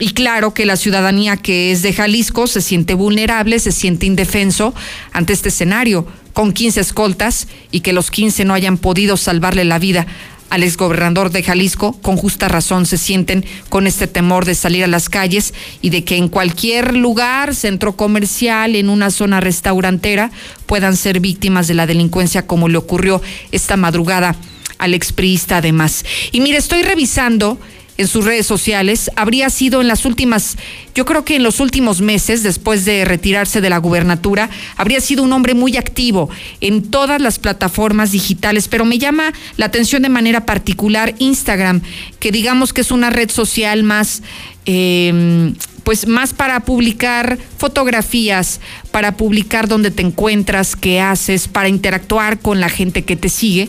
Y claro que la ciudadanía que es de Jalisco se siente vulnerable, se siente indefenso ante este escenario, con 15 escoltas y que los 15 no hayan podido salvarle la vida al exgobernador de Jalisco, con justa razón se sienten con este temor de salir a las calles y de que en cualquier lugar, centro comercial, en una zona restaurantera, puedan ser víctimas de la delincuencia como le ocurrió esta madrugada al expriista además. Y mire, estoy revisando en sus redes sociales, habría sido en las últimas, yo creo que en los últimos meses, después de retirarse de la gubernatura, habría sido un hombre muy activo en todas las plataformas digitales, pero me llama la atención de manera particular Instagram, que digamos que es una red social más... Eh, pues más para publicar fotografías, para publicar dónde te encuentras, qué haces, para interactuar con la gente que te sigue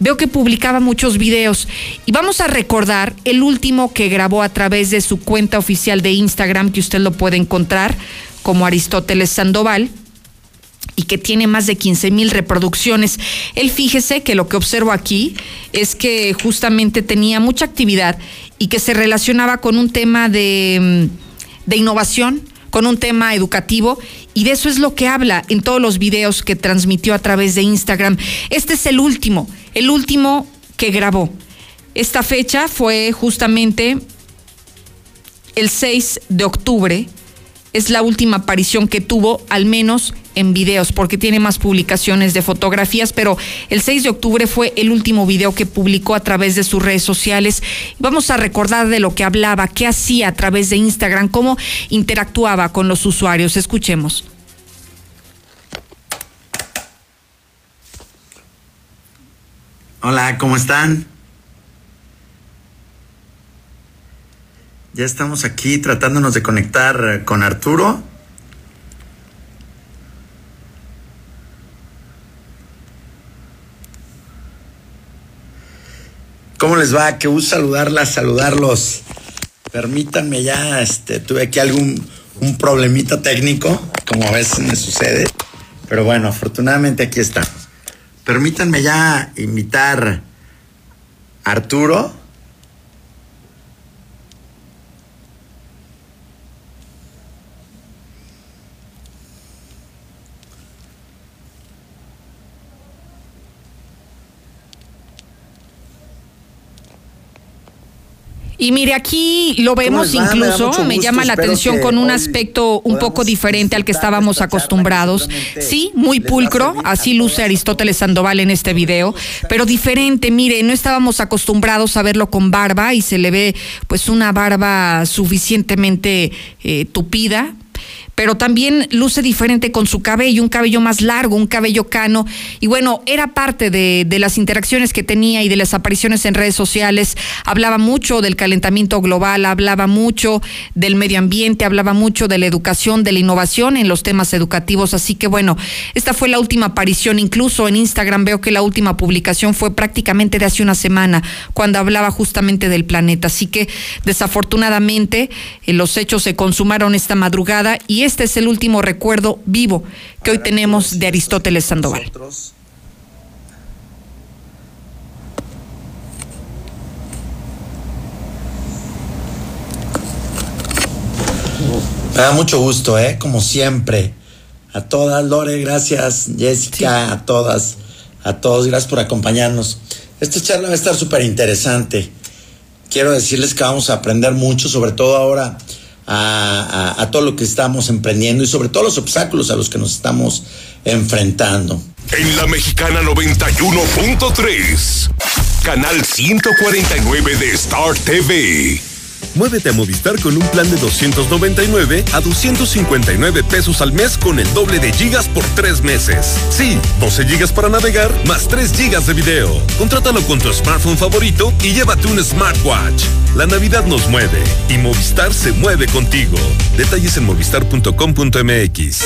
veo que publicaba muchos videos y vamos a recordar el último que grabó a través de su cuenta oficial de Instagram, que usted lo puede encontrar como Aristóteles Sandoval y que tiene más de 15 mil reproducciones. Él fíjese que lo que observo aquí es que justamente tenía mucha actividad y que se relacionaba con un tema de, de innovación, con un tema educativo y de eso es lo que habla en todos los videos que transmitió a través de Instagram. Este es el último, el último que grabó. Esta fecha fue justamente el 6 de octubre. Es la última aparición que tuvo, al menos en videos, porque tiene más publicaciones de fotografías, pero el 6 de octubre fue el último video que publicó a través de sus redes sociales. Vamos a recordar de lo que hablaba, qué hacía a través de Instagram, cómo interactuaba con los usuarios. Escuchemos. Hola, ¿cómo están? Ya estamos aquí tratándonos de conectar con Arturo. ¿Cómo les va? Qué gusto saludarlas, saludarlos. Permítanme ya, este, tuve aquí algún un problemita técnico, como a veces me sucede. Pero bueno, afortunadamente aquí está. Permítanme ya invitar a Arturo. Y mire, aquí lo vemos incluso, me, llama la atención con un aspecto un poco diferente al que estábamos acostumbrados. Sí, muy pulcro, así luce Aristóteles Sandoval en este video, pero diferente, mire, no estábamos acostumbrados a verlo con barba y se le ve pues una barba suficientemente eh, tupida, pero también luce diferente con su cabello, un cabello más largo, un cabello cano. Y bueno, era parte de, las interacciones que tenía y de las apariciones en redes sociales. Hablaba mucho del calentamiento global, hablaba mucho del medio ambiente, hablaba mucho de la educación, de la innovación en los temas educativos. Así que bueno, esta fue la última aparición. Incluso en Instagram veo que la última publicación fue prácticamente de hace una semana, cuando hablaba justamente del planeta. Así que desafortunadamente eh, los hechos se consumaron esta madrugada y este es el último recuerdo vivo que hoy tenemos de Aristóteles Sandoval. Me da mucho gusto, ¿eh? Como siempre. A todas, Lore, gracias. Jessica, a todas, a todos, gracias por acompañarnos. Esta charla va a estar súper interesante. Quiero decirles que vamos a aprender mucho, sobre todo ahora a, todo lo que estamos emprendiendo y sobre todo los obstáculos a los que nos estamos enfrentando. En la Mexicana 91.3, canal 149 de Star TV. Muévete a Movistar con un plan de 299 a 259 pesos al mes con el doble de gigas por tres meses. Sí, 12 gigas para navegar más 3 gigas de video. Contrátalo con tu smartphone favorito y llévate un smartwatch. La Navidad nos mueve y Movistar se mueve contigo. Detalles en movistar.com.mx.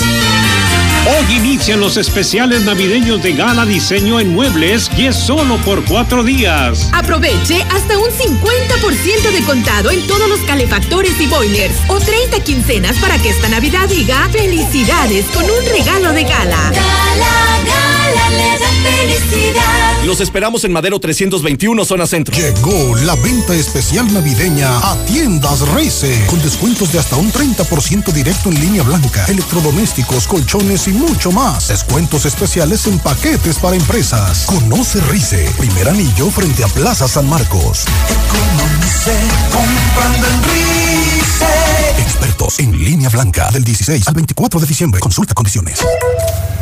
Hoy inician los especiales navideños de Gala Diseño en Muebles y es solo por cuatro días. Aproveche hasta un 50% de contado en todos los calefactores y boilers o 30 quincenas para que esta Navidad diga felicidades con un regalo de gala. Gala, gala. Le da felicidad. Los esperamos en Madero 321, zona centro. Llegó la venta especial navideña a Tiendas Rice, con descuentos de hasta un 30% directo en línea blanca, electrodomésticos, colchones y mucho más. Descuentos especiales en paquetes para empresas. Conoce Rice, primer anillo frente a Plaza San Marcos. Economice comprando Expertos en línea blanca del 16 al 24 de diciembre. Consulta condiciones.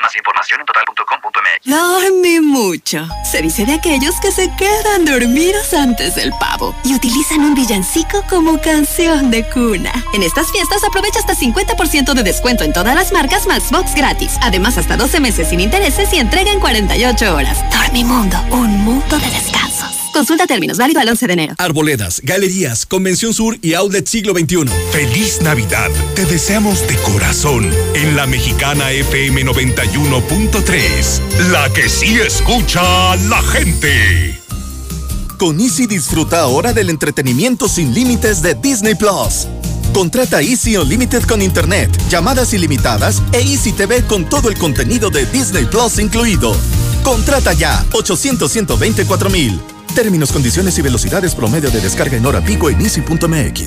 Más información en total.com.mx. Dormí mucho. Se dice de aquellos que se quedan dormidos antes del pavo y utilizan un villancico como canción de cuna. En estas fiestas aprovecha hasta 50% de descuento en todas las marcas Maxbox gratis. Además, hasta 12 meses sin intereses y entrega en 48 horas. Dormimundo, un mundo de descansos. Consulta términos, válido al 11 de enero. Arboledas, galerías, Convención Sur y Outlet Siglo XXI. Feliz Navidad. Te deseamos de corazón en la mexicana FM 91.3. La que sí escucha a la gente. Con Easy disfruta ahora del entretenimiento sin límites de Disney Plus. Contrata Easy Unlimited con Internet, llamadas ilimitadas e Easy TV con todo el contenido de Disney Plus incluido. Contrata ya 800 124 mil. Términos, condiciones y velocidades promedio de descarga en hora pico en easy.mx.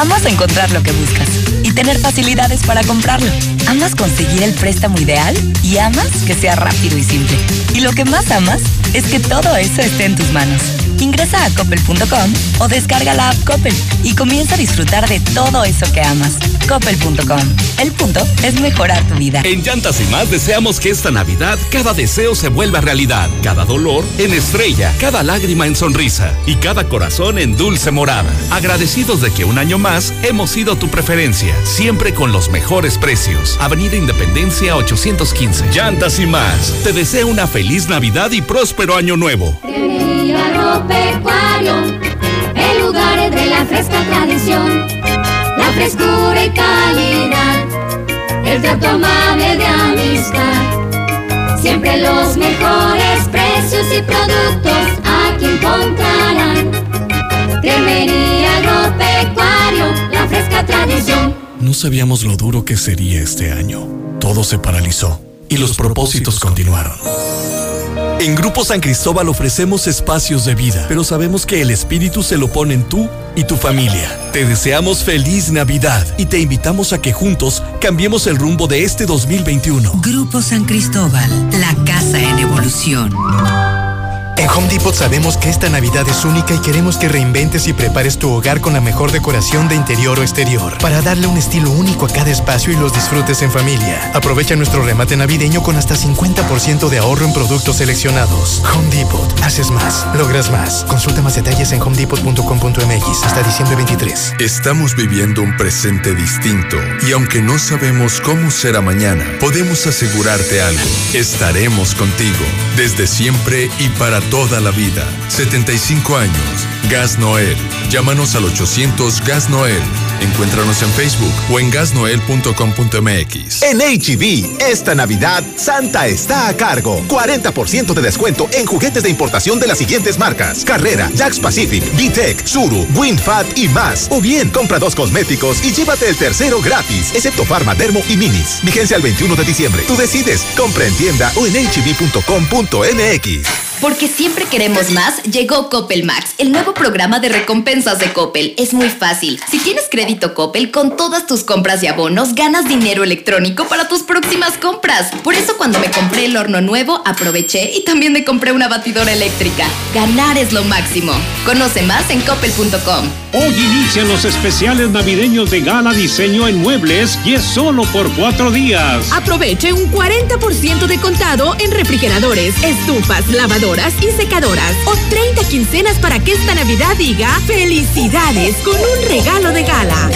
Amas encontrar lo que buscas y tener facilidades para comprarlo. Amas conseguir el préstamo ideal y amas que sea rápido y simple. Y lo que más amas es que todo eso esté en tus manos. Ingresa a coppel.com o descarga la app Coppel y comienza a disfrutar de todo eso que amas. Coppel.com. El punto es mejorar tu vida. En Llantas y más deseamos que esta Navidad cada deseo se vuelva realidad, cada dolor en estrella, cada lágrima en sonrisa y cada corazón en dulce morada. Agradecidos de que un año más hemos sido tu preferencia, siempre con los mejores precios. Avenida Independencia 815. Llantas y más. Te deseo una feliz Navidad y próspero año nuevo. El lugar de la fresca tradición, la frescura y calidad, el trato amable de amistad. Siempre los mejores precios y productos aquí encontrarán. Cremería Agropecuario, la fresca tradición. No sabíamos lo duro que sería este año. Todo se paralizó y los propósitos continuaron. En Grupo San Cristóbal ofrecemos espacios de vida, pero sabemos que el espíritu se lo ponen tú y tu familia. Te deseamos feliz Navidad y te invitamos a que juntos cambiemos el rumbo de este 2021. Grupo San Cristóbal, la casa en evolución. En Home Depot sabemos que esta Navidad es única y queremos que reinventes y prepares tu hogar con la mejor decoración de interior o exterior para darle un estilo único a cada espacio y los disfrutes en familia. Aprovecha nuestro remate navideño con hasta 50% de ahorro en productos seleccionados. Home Depot. Haces más, logras más. Consulta más detalles en homedepot.com.mx hasta diciembre 23. Estamos viviendo un presente distinto y aunque no sabemos cómo será mañana, podemos asegurarte algo. Estaremos contigo desde siempre y para toda la vida. 75 años. Gas Noel. Llámanos al 800 Gas Noel. Encuéntranos en Facebook o en gasnoel.com.mx. En HB, esta Navidad, Santa está a cargo. 40% de descuento en juguetes de importación de las siguientes marcas: Carrera, Jax Pacific, VTech, Suru, WinFat y más. O bien, compra dos cosméticos y llévate el tercero gratis, excepto Pharma, Dermo y Minis. Vigencia el 21 de diciembre. Tú decides. Compra en tienda o en hb.com.mx. Porque siempre queremos más, llegó Coppel Max, el nuevo programa de recompensas de Coppel. Es muy fácil. Si tienes crédito Coppel, con todas tus compras y abonos, ganas dinero electrónico para tus próximas compras. Por eso cuando me compré el horno nuevo, aproveché y también me compré una batidora eléctrica. Ganar es lo máximo. Conoce más en coppel.com. Hoy inician los especiales navideños de Gala Diseño en Muebles y es solo por cuatro días. Aproveche un 40% de contado en refrigeradores, estufas, lavadoras y secadoras. O 30 quincenas para que esta Navidad diga felicidades con un regalo de gala,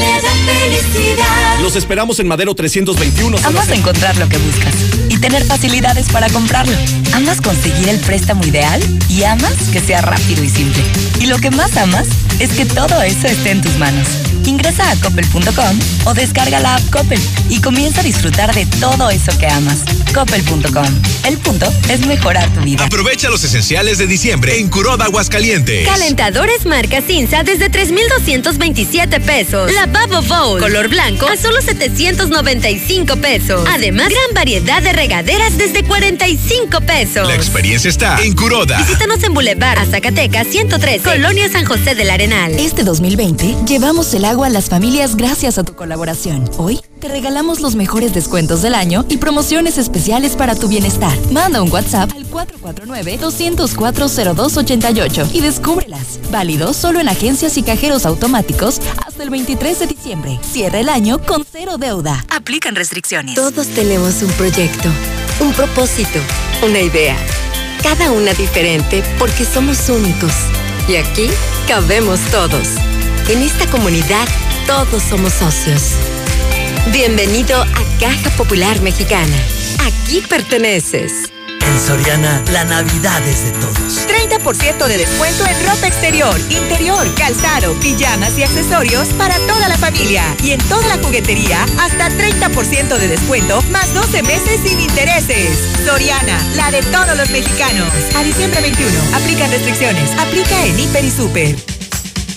le da felicidad. Los esperamos en Madero 321. Amas encontrar lo que buscas y tener facilidades para comprarlo. Amas conseguir el préstamo ideal y amas que sea rápido y simple. Y lo que más amas es que todo eso esté en tus manos. Ingresa a coppel.com o descarga la app Coppel y comienza a disfrutar de todo eso que amas. Coppel.com. El punto es mejorar tu vida. Aprovecha los esenciales de diciembre en Curoda Aguascalientes. Calentadores marca Cinza desde 3,227 pesos. Lavabo Bowl color blanco a solo 795 pesos. Además, gran variedad de regaderas desde 45 pesos. La experiencia está en Curoda. Visítanos en Boulevard a Zacatecas 113, Colonia San José del Arenal. Este 2020 llevamos el agua a las familias gracias a tu colaboración. Hoy te regalamos los mejores descuentos del año y promociones especiales para tu bienestar. Manda un WhatsApp al 449-204-0288 y descúbrelas. Válido solo en agencias y cajeros automáticos hasta el 23 de diciembre. Cierra el año con cero deuda. Aplican restricciones. Todos tenemos un proyecto, un propósito, una idea. Cada una diferente porque somos únicos. Y aquí cabemos todos. En esta comunidad todos somos socios. Bienvenido a Caja Popular Mexicana. Aquí perteneces. En Soriana, la Navidad es de todos. 30% de descuento en ropa exterior, interior, calzado, pijamas y accesorios para toda la familia. Y en toda la juguetería, hasta 30% de descuento, más 12 meses sin intereses. Soriana, la de todos los mexicanos. A diciembre 21, aplican restricciones. Aplica en Hiper y Super.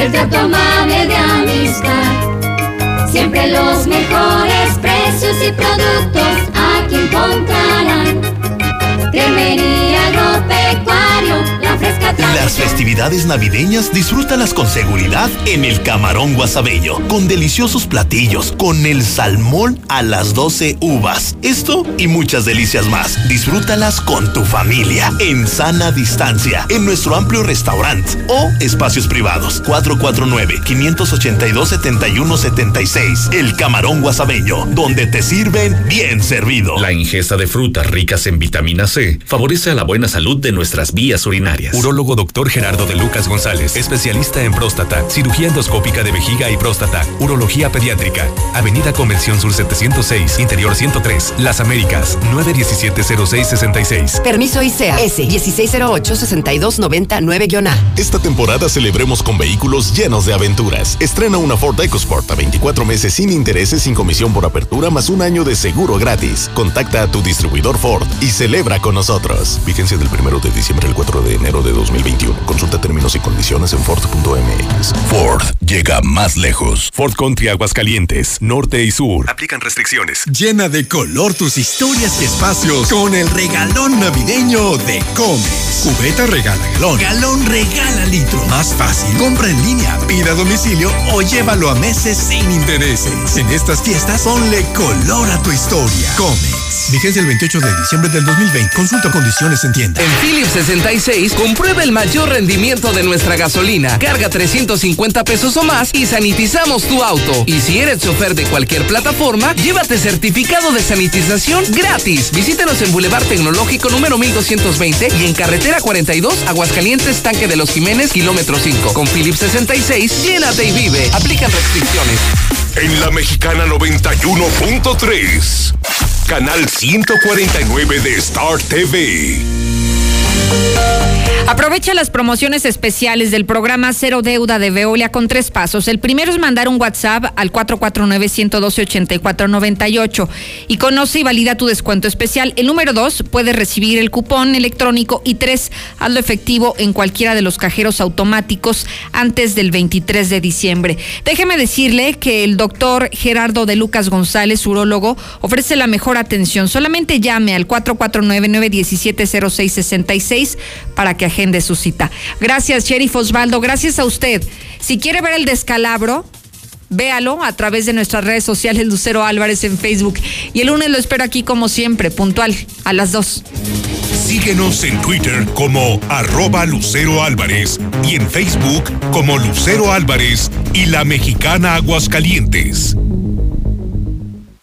el trato amable de amistad. Siempre los mejores precios y productos aquí encontrarán. Cremería Agropecuario, la fresca tradición. Las festividades navideñas disfrútalas con seguridad en el Camarón Guasabeño, con deliciosos platillos, con el salmón a las 12 uvas. Esto y muchas delicias más. Disfrútalas con tu familia, en sana distancia, en nuestro amplio restaurante o espacios privados. 449-582-7176. El Camarón Guasabeño, donde te sirven bien servido. La ingesta de frutas ricas en vitamina C favorece a la buena salud de nuestras vías urinarias. Urólogo Dr. Gerardo de Lucas González, especialista en próstata, cirugía endoscópica de vejiga y próstata, urología pediátrica. Avenida Convención Sur 706, Interior 103, Las Américas, 917-0666. Permiso ICEA S 1608-6299-A. Esta temporada celebremos con vehículos llenos de aventuras. Estrena una Ford EcoSport a 24 meses sin intereses, sin comisión por apertura, más un año de seguro gratis. Contacta a tu distribuidor Ford y celebra con nosotros. Vigencia del 1 de diciembre al 4 de enero de 2021. Consulta términos y condiciones en Ford.mx. Ford llega más lejos. Ford Country Aguascalientes, norte y sur. Aplican restricciones. Llena de color tus historias y espacios con el regalón navideño de Comex. Cubeta regala galón. Galón regala litro. Más fácil. Compra en línea, pida a domicilio o llévalo a meses sin intereses. En estas fiestas, ponle color a tu historia. Comex. Vigencia el 28 de diciembre del 2020. Consulta condiciones en tienda. En Philips 66, comprueba el mayor rendimiento de nuestra gasolina. Carga 350 pesos o más y sanitizamos tu auto. Y si eres chofer de cualquier plataforma, llévate certificado de sanitización gratis. Visítanos en Boulevard Tecnológico número 1220 y en Carretera 42, Aguascalientes, Tanque de los Jiménez, kilómetro 5. Con Philips 66, llénate y vive. Aplican restricciones. En la mexicana 91.3, canal 149 de Star TV. Aprovecha las promociones especiales del programa Cero Deuda de Veolia con tres pasos. El primero es mandar un WhatsApp al 449-112-8498 y conoce y valida tu descuento especial. El número dos, puedes recibir el cupón electrónico y tres, hazlo efectivo en cualquiera de los cajeros automáticos antes del 23 de diciembre. Déjeme decirle que el doctor Gerardo de Lucas González, urólogo, ofrece la mejor atención. Solamente llame al 449-917-0666 para que agende su cita. Gracias, Sheriff Osvaldo. Gracias a usted. Si quiere ver el descalabro, Véalo a través de nuestras redes sociales Lucero Álvarez en Facebook. Y el lunes lo espero aquí como siempre, puntual, a las 2. Síguenos en Twitter como arroba Lucero Álvarez y en Facebook como Lucero Álvarez y la mexicana Aguascalientes.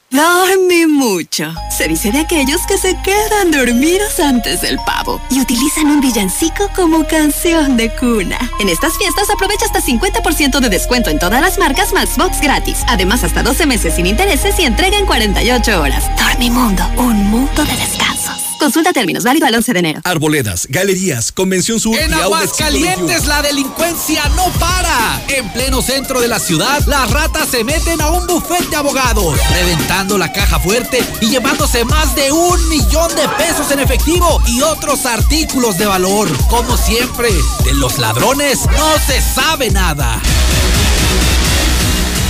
Dormí mucho. Se dice de aquellos que se quedan dormidos antes del pavo y utilizan un villancico como canción de cuna. En estas fiestas aprovecha hasta 50% de descuento en todas las marcas Maxbox gratis. Además, hasta 12 meses sin intereses y entrega en 48 horas. Dormimundo, un mundo de descansos. Consulta términos, válido al 11 de enero. Arboledas, galerías, Convención Sur En Aguascalientes la delincuencia no para. En pleno centro de la ciudad, las ratas se meten a un bufete de abogados, reventando la caja fuerte y llevándose más de un millón de pesos en efectivo y otros artículos de valor. Como siempre, de los ladrones no se sabe nada.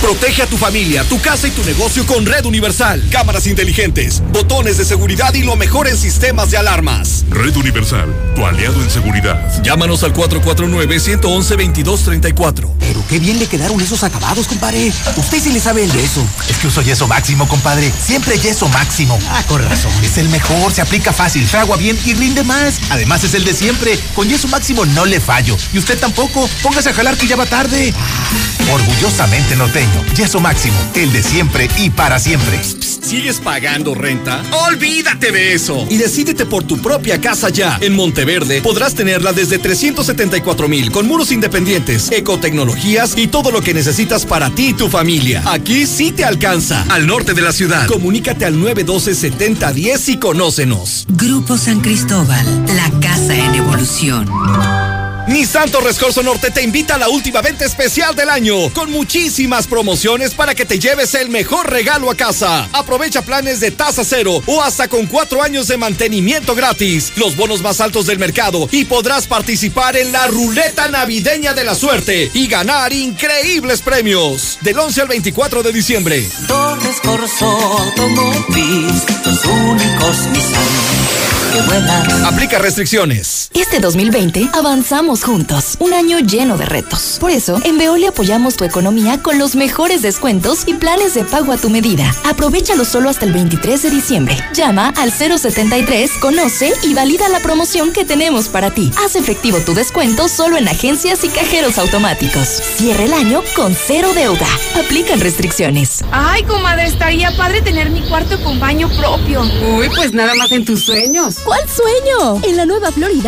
Protege a tu familia, tu casa y tu negocio con Red Universal. Cámaras inteligentes, botones de seguridad y lo mejor en sistemas de alarmas. Red Universal, tu aliado en seguridad. Llámanos al 449-111-2234. Pero qué bien le quedaron esos acabados, compadre. Usted sí le sabe el yeso. Es que uso yeso máximo, compadre. Siempre yeso máximo. Ah, con razón. Es el mejor, se aplica fácil, fragua bien y rinde más. Además es el de siempre. Con yeso máximo no le fallo. Y usted tampoco. Póngase a jalar que ya va tarde. Orgullosamente norteño. Yeso máximo. El de siempre y para siempre. ¿Sigues pagando renta? Olvídate de eso y decídete por tu propia casa ya. En Monteverde podrás tenerla desde 374 mil con muros independientes, ecotecnologías y todo lo que necesitas para ti y tu familia. Aquí sí te alcanza. Al norte de la ciudad. Comunícate al 912-7010 y conócenos. Grupo San Cristóbal, la casa en evolución. Nissan Torres Corso Norte te invita a la última venta especial del año, con muchísimas promociones para que te lleves el mejor regalo a casa. Aprovecha planes de tasa cero o hasta con cuatro años de mantenimiento gratis, los bonos más altos del mercado y podrás participar en la ruleta navideña de la suerte y ganar increíbles premios. Del 11 al 24 de diciembre. Torres Corso Automotriz, los únicos Nissan que. Aplica restricciones. Este 2020 avanzamos juntos, un año lleno de retos. Por eso, en Veolia apoyamos tu economía con los mejores descuentos y planes de pago a tu medida. Aprovechalo solo hasta el 23 de diciembre. Llama al 073, conoce y valida la promoción que tenemos para ti. Haz efectivo tu descuento solo en agencias y cajeros automáticos. Cierra el año con cero deuda. Aplican restricciones. Ay, comadre, estaría padre tener mi cuarto con baño propio. Uy, pues nada más en tus sueños. ¿Cuál sueño? En la Nueva Florida